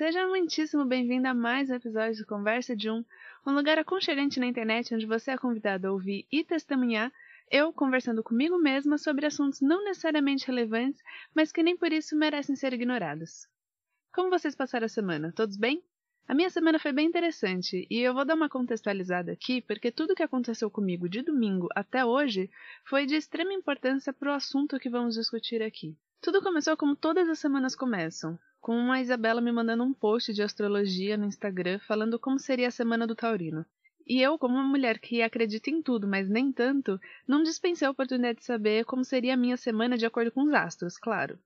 Seja muitíssimo bem-vindo a mais um episódio de Conversa de Um, um lugar aconchegante na internet onde você é convidado a ouvir e testemunhar eu conversando comigo mesma sobre assuntos não necessariamente relevantes, mas que nem por isso merecem ser ignorados. Como vocês passaram a semana? Todos bem? A minha semana foi bem interessante e eu vou dar uma contextualizada aqui porque tudo que aconteceu comigo de domingo até hoje foi de extrema importância para o assunto que vamos discutir aqui. Tudo começou como todas as semanas começam, com a Isabela me mandando um post de astrologia no Instagram falando como seria a semana do Taurino. E eu, como uma mulher que acredita em tudo, mas nem tanto, não dispensei a oportunidade de saber como seria a minha semana de acordo com os astros, claro.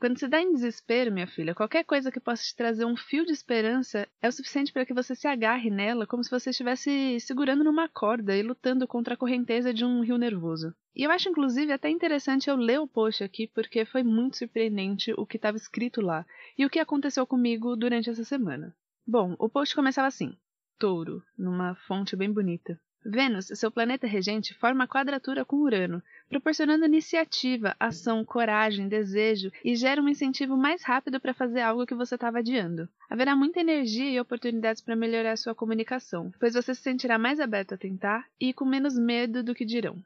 Quando se dá em desespero, minha filha, qualquer coisa que possa te trazer um fio de esperança é o suficiente para que você se agarre nela como se você estivesse segurando numa corda e lutando contra a correnteza de um rio nervoso. E eu acho, inclusive, até interessante eu ler o post aqui, porque foi muito surpreendente o que estava escrito lá e o que aconteceu comigo durante essa semana. Bom, o post começava assim: Touro, numa fonte bem bonita. Vênus, seu planeta regente, forma quadratura com Urano, proporcionando iniciativa, ação, coragem, desejo e gera um incentivo mais rápido para fazer algo que você estava adiando. Haverá muita energia e oportunidades para melhorar sua comunicação, pois você se sentirá mais aberto a tentar e com menos medo do que dirão.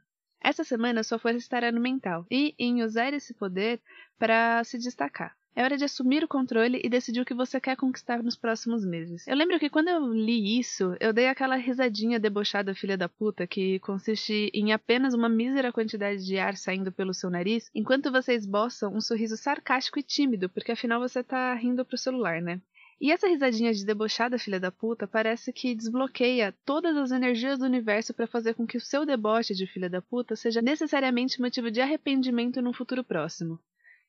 Essa semana sua força estará no mental e em usar esse poder para se destacar. É hora de assumir o controle e decidir o que você quer conquistar nos próximos meses. Eu lembro que quando eu li isso, eu dei aquela risadinha debochada filha da puta que consiste em apenas uma mísera quantidade de ar saindo pelo seu nariz, enquanto você esboça um sorriso sarcástico e tímido, porque afinal você tá rindo pro celular, né? E essa risadinha de debochada filha da puta parece que desbloqueia todas as energias do universo para fazer com que o seu deboche de filha da puta seja necessariamente motivo de arrependimento num futuro próximo.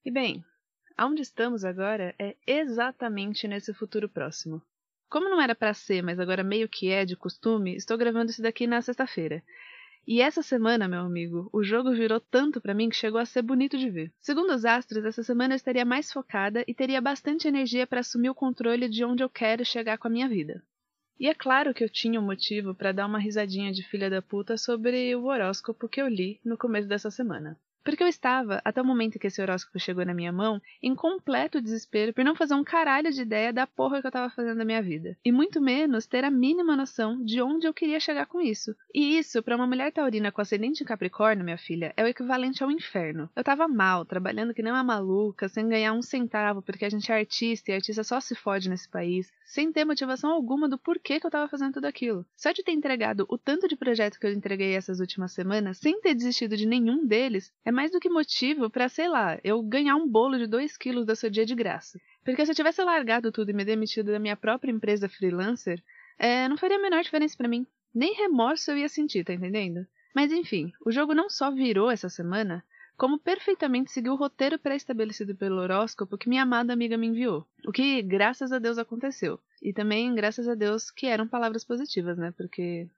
E bem, Aonde estamos agora é exatamente nesse futuro próximo. Como não era para ser, mas agora meio que é de costume, estou gravando isso daqui na sexta-feira. E essa semana, meu amigo, o jogo virou tanto para mim que chegou a ser bonito de ver. Segundo os astros, essa semana eu estaria mais focada e teria bastante energia para assumir o controle de onde eu quero chegar com a minha vida. E é claro que eu tinha um motivo para dar uma risadinha de filha da puta sobre o horóscopo que eu li no começo dessa semana. Porque eu estava, até o momento que esse horóscopo chegou na minha mão, em completo desespero por não fazer um caralho de ideia da porra que eu estava fazendo na minha vida. E muito menos ter a mínima noção de onde eu queria chegar com isso. E isso, para uma mulher taurina com ascendente em Capricórnio, minha filha, é o equivalente ao inferno. Eu tava mal, trabalhando que nem uma maluca, sem ganhar um centavo, porque a gente é artista e artista só se fode nesse país, sem ter motivação alguma do porquê que eu tava fazendo tudo aquilo. Só de ter entregado o tanto de projetos que eu entreguei essas últimas semanas, sem ter desistido de nenhum deles, é mais do que motivo para, sei lá, eu ganhar um bolo de 2 quilos do seu dia de graça. Porque se eu tivesse largado tudo e me demitido da minha própria empresa freelancer, é, não faria a menor diferença para mim. Nem remorso eu ia sentir, tá entendendo? Mas enfim, o jogo não só virou essa semana, como perfeitamente seguiu o roteiro pré-estabelecido pelo horóscopo que minha amada amiga me enviou. O que, graças a Deus, aconteceu. E também, graças a Deus, que eram palavras positivas, né? Porque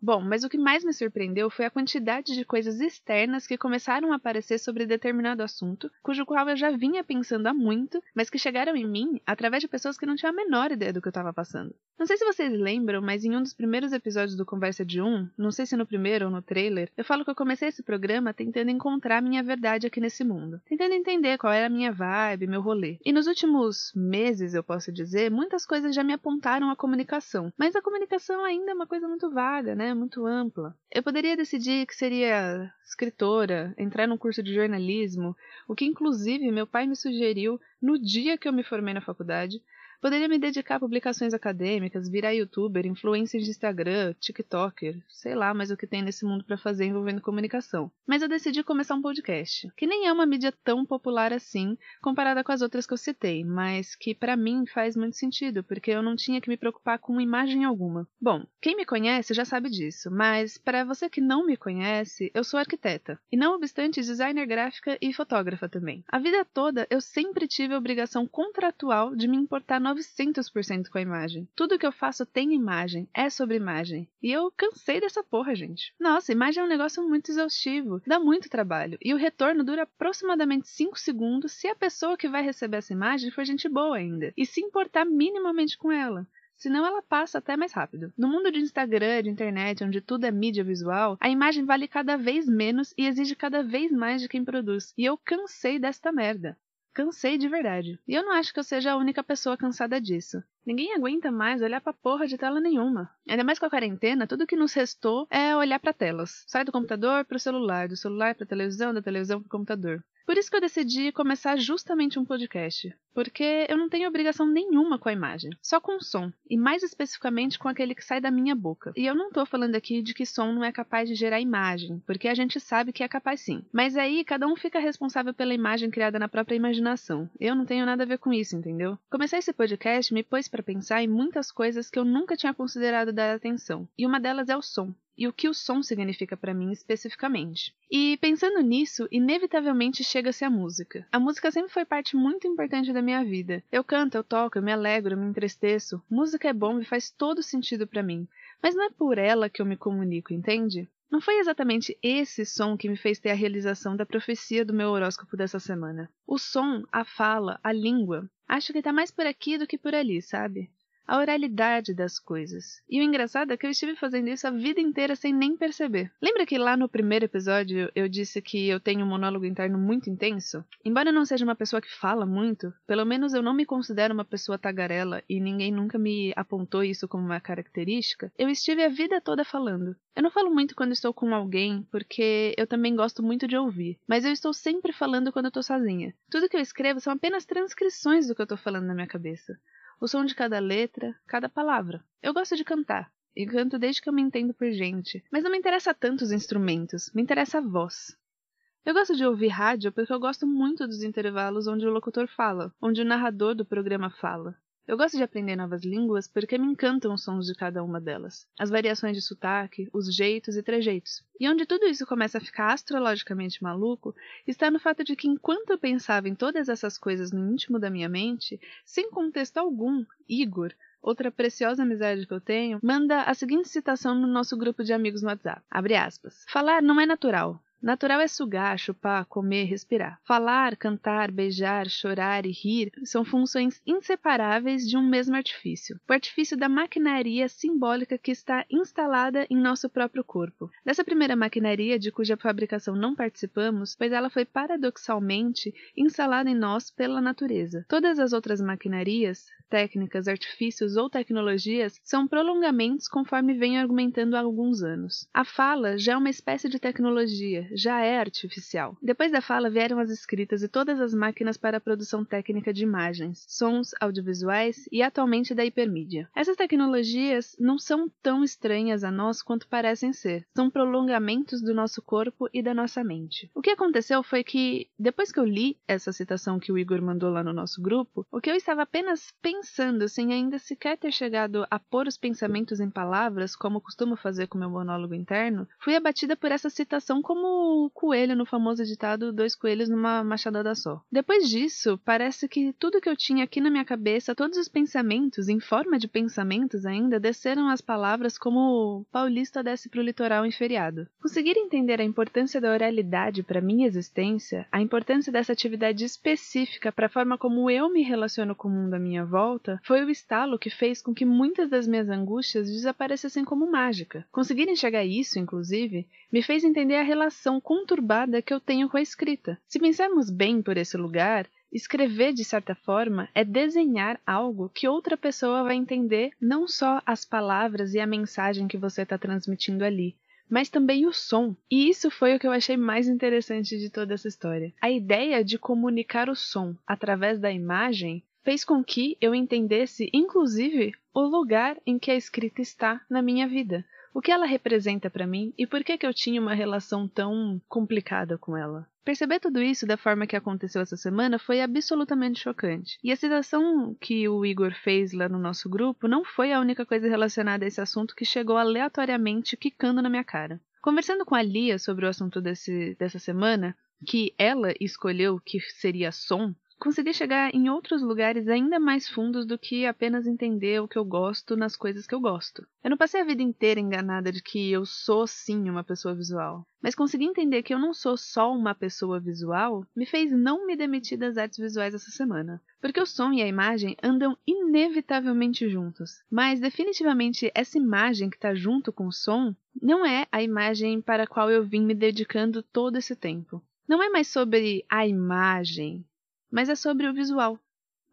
Bom, mas o que mais me surpreendeu foi a quantidade de coisas externas que começaram a aparecer sobre determinado assunto, cujo qual eu já vinha pensando há muito, mas que chegaram em mim através de pessoas que não tinham a menor ideia do que eu estava passando. Não sei se vocês lembram, mas em um dos primeiros episódios do Conversa de Um, não sei se no primeiro ou no trailer, eu falo que eu comecei esse programa tentando encontrar minha verdade aqui nesse mundo, tentando entender qual era a minha vibe, meu rolê. E nos últimos meses, eu posso dizer, muitas coisas já me apontaram a comunicação, mas a comunicação ainda é uma coisa muito vaga, né? Muito ampla. Eu poderia decidir que seria escritora, entrar num curso de jornalismo, o que inclusive meu pai me sugeriu no dia que eu me formei na faculdade, Poderia me dedicar a publicações acadêmicas, virar youtuber, influencer de Instagram, TikToker, sei lá mais o que tem nesse mundo para fazer envolvendo comunicação. Mas eu decidi começar um podcast, que nem é uma mídia tão popular assim, comparada com as outras que eu citei, mas que para mim faz muito sentido, porque eu não tinha que me preocupar com imagem alguma. Bom, quem me conhece já sabe disso, mas para você que não me conhece, eu sou arquiteta, e não obstante designer gráfica e fotógrafa também. A vida toda eu sempre tive a obrigação contratual de me importar 900% com a imagem. Tudo que eu faço tem imagem, é sobre imagem. E eu cansei dessa porra, gente. Nossa, imagem é um negócio muito exaustivo, dá muito trabalho. E o retorno dura aproximadamente 5 segundos se a pessoa que vai receber essa imagem for gente boa ainda. E se importar minimamente com ela senão ela passa até mais rápido. No mundo de Instagram, de internet, onde tudo é mídia visual, a imagem vale cada vez menos e exige cada vez mais de quem produz. E eu cansei desta merda. Cansei de verdade. E eu não acho que eu seja a única pessoa cansada disso. Ninguém aguenta mais olhar pra porra de tela nenhuma. Ainda mais com a quarentena, tudo que nos restou é olhar para telas. Sai do computador pro celular, do celular pra televisão, da televisão pro computador. Por isso que eu decidi começar justamente um podcast, porque eu não tenho obrigação nenhuma com a imagem, só com o som, e mais especificamente com aquele que sai da minha boca. E eu não tô falando aqui de que som não é capaz de gerar imagem, porque a gente sabe que é capaz sim. Mas aí cada um fica responsável pela imagem criada na própria imaginação. Eu não tenho nada a ver com isso, entendeu? Começar esse podcast me pôs para pensar em muitas coisas que eu nunca tinha considerado dar atenção, e uma delas é o som e o que o som significa para mim especificamente. E pensando nisso, inevitavelmente chega-se a música. A música sempre foi parte muito importante da minha vida. Eu canto, eu toco, eu me alegro, eu me entristeço. Música é bom e faz todo sentido para mim. Mas não é por ela que eu me comunico, entende? Não foi exatamente esse som que me fez ter a realização da profecia do meu horóscopo dessa semana. O som, a fala, a língua. Acho que tá mais por aqui do que por ali, sabe? A oralidade das coisas. E o engraçado é que eu estive fazendo isso a vida inteira sem nem perceber. Lembra que lá no primeiro episódio eu disse que eu tenho um monólogo interno muito intenso? Embora eu não seja uma pessoa que fala muito, pelo menos eu não me considero uma pessoa tagarela e ninguém nunca me apontou isso como uma característica, eu estive a vida toda falando. Eu não falo muito quando estou com alguém, porque eu também gosto muito de ouvir, mas eu estou sempre falando quando eu estou sozinha. Tudo que eu escrevo são apenas transcrições do que eu estou falando na minha cabeça o som de cada letra, cada palavra. Eu gosto de cantar, e canto desde que eu me entendo por gente, mas não me interessa tanto os instrumentos, me interessa a voz. Eu gosto de ouvir rádio porque eu gosto muito dos intervalos onde o locutor fala, onde o narrador do programa fala. Eu gosto de aprender novas línguas porque me encantam os sons de cada uma delas, as variações de sotaque, os jeitos e trejeitos. E onde tudo isso começa a ficar astrologicamente maluco está no fato de que enquanto eu pensava em todas essas coisas no íntimo da minha mente, sem contexto algum, Igor, outra preciosa amizade que eu tenho, manda a seguinte citação no nosso grupo de amigos no WhatsApp. Abre aspas. Falar não é natural, Natural é sugar, chupar, comer, respirar. Falar, cantar, beijar, chorar e rir são funções inseparáveis de um mesmo artifício, o artifício da maquinaria simbólica que está instalada em nosso próprio corpo. Dessa primeira maquinaria, de cuja fabricação não participamos, pois ela foi paradoxalmente instalada em nós pela natureza. Todas as outras maquinarias, técnicas, artifícios ou tecnologias são prolongamentos conforme venho argumentando há alguns anos. A fala já é uma espécie de tecnologia, já é artificial. Depois da fala vieram as escritas e todas as máquinas para a produção técnica de imagens, sons, audiovisuais e atualmente da hipermídia. Essas tecnologias não são tão estranhas a nós quanto parecem ser. São prolongamentos do nosso corpo e da nossa mente. O que aconteceu foi que, depois que eu li essa citação que o Igor mandou lá no nosso grupo, o que eu estava apenas pensando pensando, sem ainda sequer ter chegado a pôr os pensamentos em palavras, como costumo fazer com meu monólogo interno, fui abatida por essa citação como o coelho no famoso ditado Dois Coelhos numa machadada só. Depois disso, parece que tudo que eu tinha aqui na minha cabeça, todos os pensamentos, em forma de pensamentos ainda, desceram as palavras como o paulista desce pro litoral em feriado. Conseguir entender a importância da oralidade para minha existência, a importância dessa atividade específica para a forma como eu me relaciono com o mundo à minha volta, volta foi o estalo que fez com que muitas das minhas angústias desaparecessem como mágica. Conseguir enxergar isso, inclusive, me fez entender a relação conturbada que eu tenho com a escrita. Se pensarmos bem por esse lugar, Escrever, de certa forma, é desenhar algo que outra pessoa vai entender não só as palavras e a mensagem que você está transmitindo ali, mas também o som. E isso foi o que eu achei mais interessante de toda essa história. A ideia de comunicar o som através da imagem fez com que eu entendesse, inclusive, o lugar em que a escrita está na minha vida, o que ela representa para mim e por que, que eu tinha uma relação tão complicada com ela. Perceber tudo isso da forma que aconteceu essa semana foi absolutamente chocante. E a citação que o Igor fez lá no nosso grupo não foi a única coisa relacionada a esse assunto que chegou aleatoriamente quicando na minha cara. Conversando com a Lia sobre o assunto desse, dessa semana, que ela escolheu que seria som, consegui chegar em outros lugares ainda mais fundos do que apenas entender o que eu gosto nas coisas que eu gosto. Eu não passei a vida inteira enganada de que eu sou sim uma pessoa visual, mas conseguir entender que eu não sou só uma pessoa visual me fez não me demitir das artes visuais essa semana. Porque o som e a imagem andam inevitavelmente juntos, mas definitivamente essa imagem que está junto com o som não é a imagem para a qual eu vim me dedicando todo esse tempo. Não é mais sobre a imagem, mas é sobre o visual.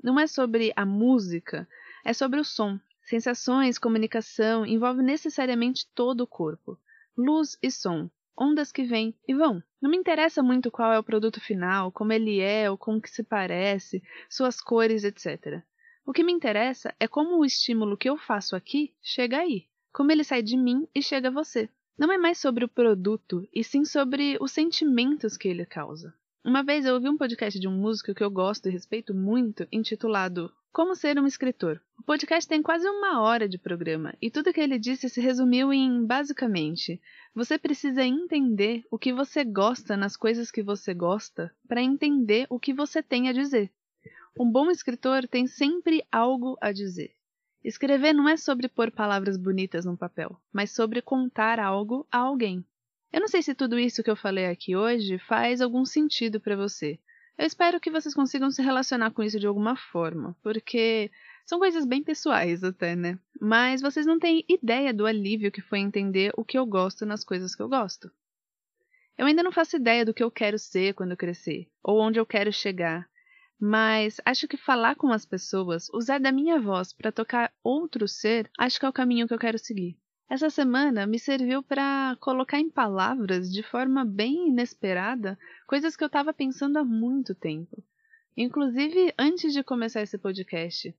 Não é sobre a música, é sobre o som. Sensações, comunicação envolve necessariamente todo o corpo. Luz e som, ondas que vêm e vão. Não me interessa muito qual é o produto final, como ele é ou como que se parece, suas cores, etc. O que me interessa é como o estímulo que eu faço aqui chega aí, como ele sai de mim e chega a você. Não é mais sobre o produto, e sim sobre os sentimentos que ele causa. Uma vez eu ouvi um podcast de um músico que eu gosto e respeito muito, intitulado Como Ser um Escritor. O podcast tem quase uma hora de programa, e tudo que ele disse se resumiu em, basicamente, você precisa entender o que você gosta nas coisas que você gosta para entender o que você tem a dizer. Um bom escritor tem sempre algo a dizer. Escrever não é sobre pôr palavras bonitas no papel, mas sobre contar algo a alguém. Eu não sei se tudo isso que eu falei aqui hoje faz algum sentido para você. Eu espero que vocês consigam se relacionar com isso de alguma forma, porque são coisas bem pessoais até, né? Mas vocês não têm ideia do alívio que foi entender o que eu gosto nas coisas que eu gosto. Eu ainda não faço ideia do que eu quero ser quando crescer, ou onde eu quero chegar, mas acho que falar com as pessoas, usar da minha voz para tocar outro ser, acho que é o caminho que eu quero seguir. Essa semana me serviu para colocar em palavras, de forma bem inesperada, coisas que eu estava pensando há muito tempo. Inclusive antes de começar esse podcast.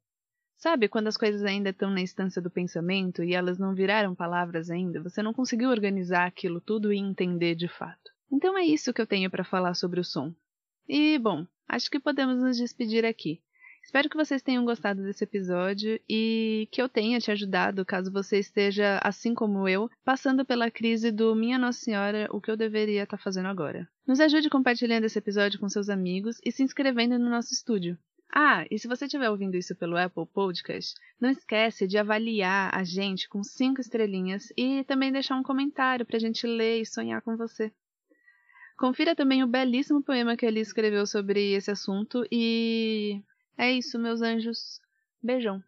Sabe quando as coisas ainda estão na instância do pensamento e elas não viraram palavras ainda? Você não conseguiu organizar aquilo tudo e entender de fato. Então é isso que eu tenho para falar sobre o som. E, bom, acho que podemos nos despedir aqui. Espero que vocês tenham gostado desse episódio e que eu tenha te ajudado caso você esteja, assim como eu, passando pela crise do Minha Nossa Senhora, o que eu deveria estar tá fazendo agora. Nos ajude compartilhando esse episódio com seus amigos e se inscrevendo no nosso estúdio. Ah, e se você estiver ouvindo isso pelo Apple Podcast, não esquece de avaliar a gente com cinco estrelinhas e também deixar um comentário para a gente ler e sonhar com você. Confira também o belíssimo poema que ele escreveu sobre esse assunto e é isso, meus anjos. Beijão.